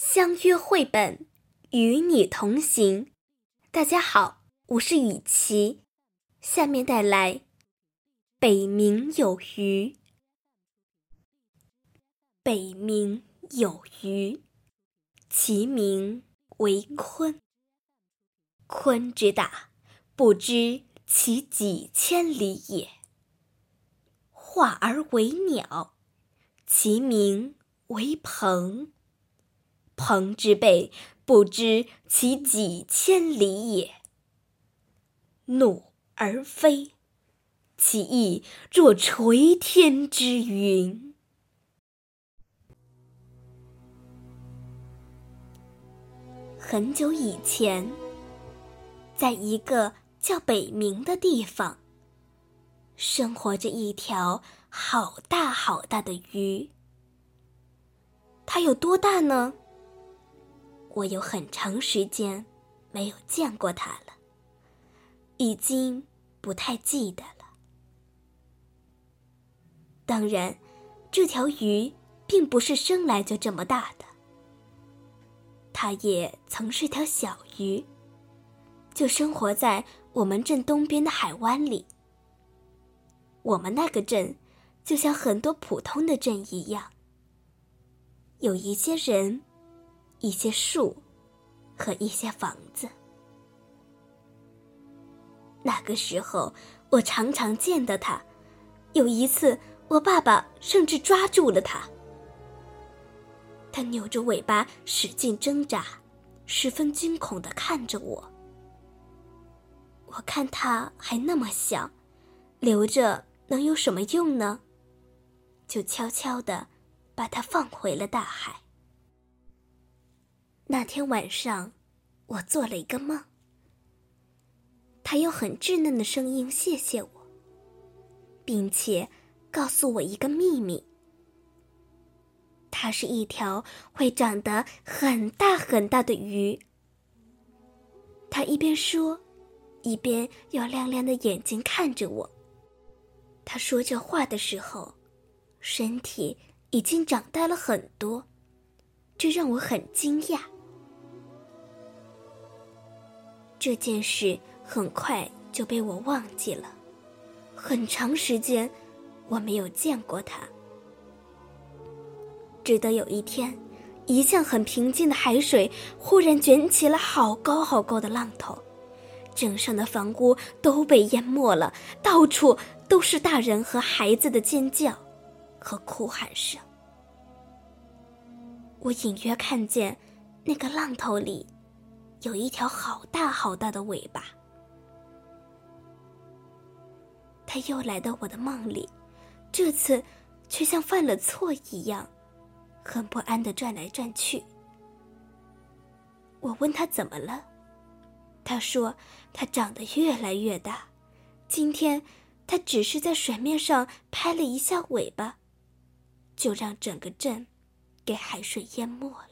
相约绘本，与你同行。大家好，我是雨琪，下面带来《北冥有鱼》。北冥有鱼，其名为鲲。鲲之大，不知其几千里也。化而为鸟，其名为鹏。鹏之背，不知其几千里也。怒而飞，其翼若垂天之云。很久以前，在一个叫北冥的地方，生活着一条好大好大的鱼。它有多大呢？我有很长时间没有见过它了，已经不太记得了。当然，这条鱼并不是生来就这么大的。它也曾是条小鱼，就生活在我们镇东边的海湾里。我们那个镇就像很多普通的镇一样，有一些人，一些树，和一些房子。那个时候，我常常见到它。有一次，我爸爸甚至抓住了它。它扭着尾巴，使劲挣扎，十分惊恐的看着我。我看它还那么小，留着能有什么用呢？就悄悄的把它放回了大海。那天晚上，我做了一个梦。它用很稚嫩的声音谢谢我，并且告诉我一个秘密。它是一条会长得很大很大的鱼。它一边说，一边用亮亮的眼睛看着我。他说这话的时候，身体已经长大了很多，这让我很惊讶。这件事很快就被我忘记了，很长时间我没有见过他。直到有一天，一向很平静的海水忽然卷起了好高好高的浪头，镇上的房屋都被淹没了，到处都是大人和孩子的尖叫和哭喊声。我隐约看见，那个浪头里有一条好大好大的尾巴。他又来到我的梦里，这次却像犯了错一样。很不安的转来转去。我问他怎么了，他说他长得越来越大，今天他只是在水面上拍了一下尾巴，就让整个镇给海水淹没了。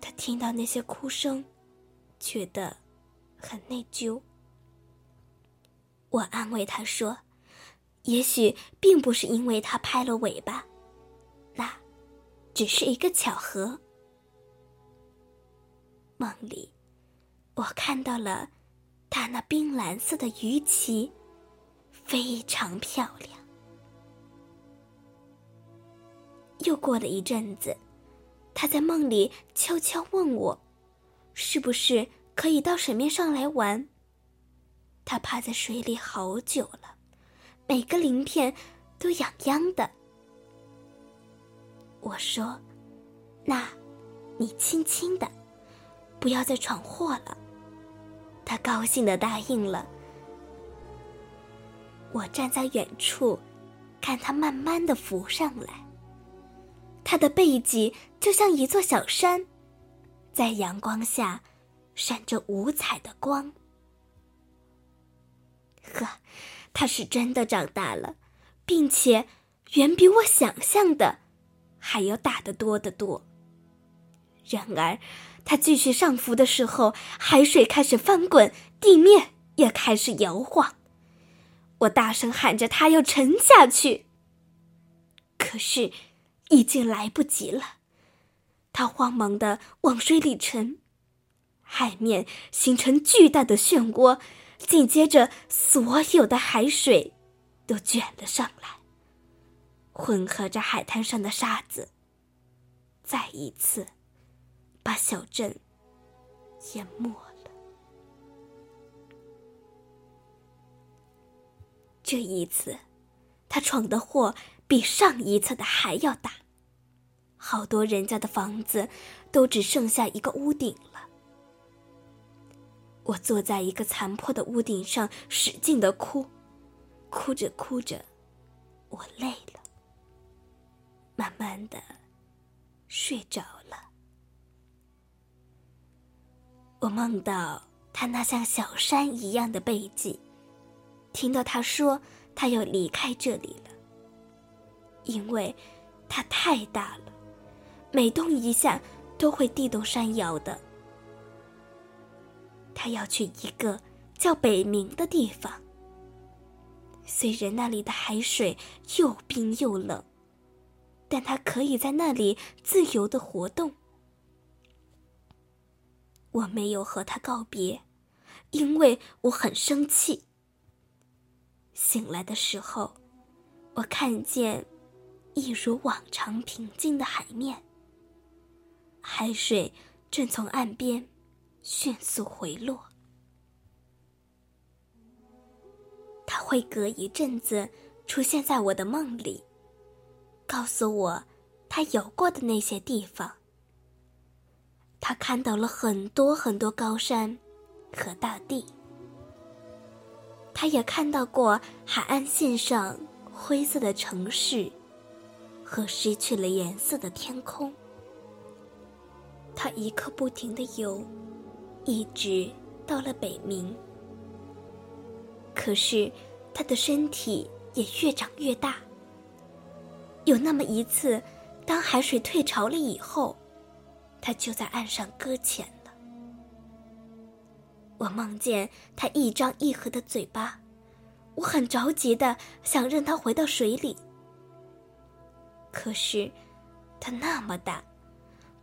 他听到那些哭声，觉得很内疚。我安慰他说：“也许并不是因为他拍了尾巴。”那，只是一个巧合。梦里，我看到了他那冰蓝色的鱼鳍，非常漂亮。又过了一阵子，他在梦里悄悄问我：“是不是可以到水面上来玩？”他趴在水里好久了，每个鳞片都痒痒的。我说：“那，你轻轻的，不要再闯祸了。”他高兴的答应了。我站在远处，看他慢慢的浮上来。他的背脊就像一座小山，在阳光下闪着五彩的光。呵，他是真的长大了，并且远比我想象的。还要大得多得多。然而，他继续上浮的时候，海水开始翻滚，地面也开始摇晃。我大声喊着：“他要沉下去！”可是，已经来不及了。他慌忙的往水里沉，海面形成巨大的漩涡，紧接着所有的海水都卷了上来，混合着海滩上的沙子，再一次把小镇淹没了。这一次，他闯的祸比上一次的还要大。好多人家的房子都只剩下一个屋顶了。我坐在一个残破的屋顶上，使劲的哭，哭着哭着，我累了，慢慢的睡着了。我梦到他那像小山一样的背脊，听到他说他要离开这里了，因为它太大了。每动一下，都会地动山摇的。他要去一个叫北冥的地方。虽然那里的海水又冰又冷，但他可以在那里自由的活动。我没有和他告别，因为我很生气。醒来的时候，我看见一如往常平静的海面。海水正从岸边迅速回落，他会隔一阵子出现在我的梦里，告诉我他游过的那些地方。他看到了很多很多高山和大地，他也看到过海岸线上灰色的城市和失去了颜色的天空。他一刻不停的游，一直到了北冥。可是，他的身体也越长越大。有那么一次，当海水退潮了以后，他就在岸上搁浅。我梦见他一张一合的嘴巴，我很着急的想让他回到水里。可是，他那么大。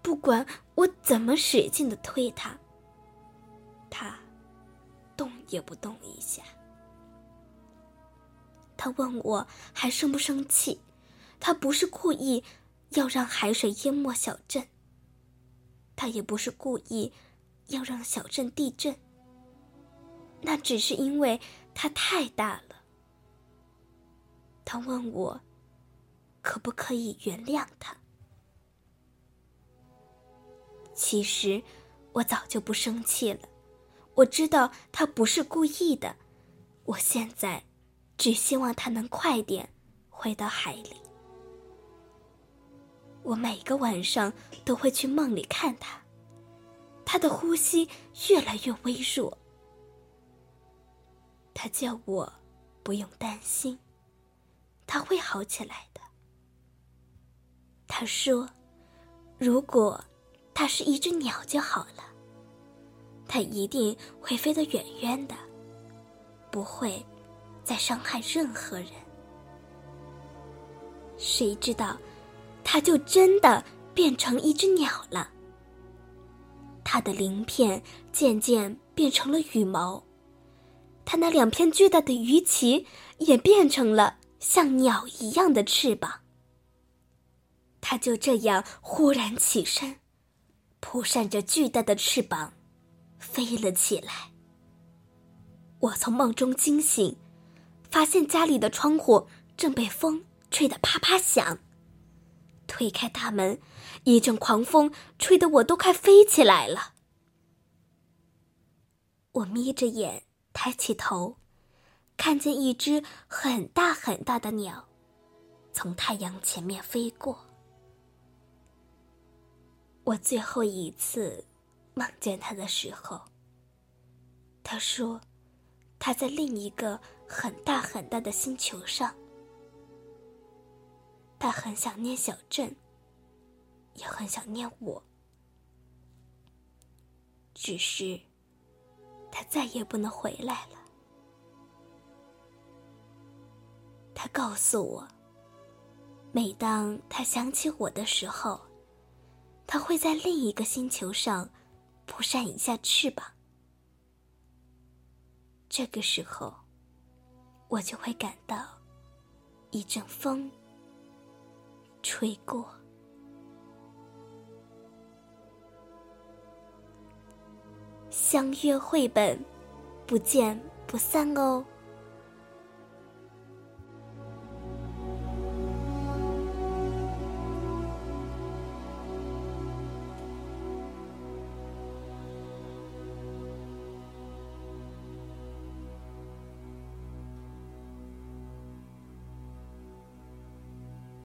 不管我怎么使劲的推他，他动也不动一下。他问我还生不生气？他不是故意要让海水淹没小镇，他也不是故意要让小镇地震。那只是因为他太大了。他问我可不可以原谅他。其实，我早就不生气了。我知道他不是故意的。我现在，只希望他能快点回到海里。我每个晚上都会去梦里看他，他的呼吸越来越微弱。他叫我不用担心，他会好起来的。他说，如果。他是一只鸟就好了，他一定会飞得远远的，不会再伤害任何人。谁知道，他就真的变成一只鸟了。他的鳞片渐渐变成了羽毛，它那两片巨大的鱼鳍也变成了像鸟一样的翅膀。它就这样忽然起身。扑扇着巨大的翅膀，飞了起来。我从梦中惊醒，发现家里的窗户正被风吹得啪啪响。推开大门，一阵狂风吹得我都快飞起来了。我眯着眼，抬起头，看见一只很大很大的鸟，从太阳前面飞过。我最后一次梦见他的时候，他说他在另一个很大很大的星球上，他很想念小镇，也很想念我，只是他再也不能回来了。他告诉我，每当他想起我的时候。他会在另一个星球上扑扇一下翅膀。这个时候，我就会感到一阵风吹过。相约绘本，不见不散哦。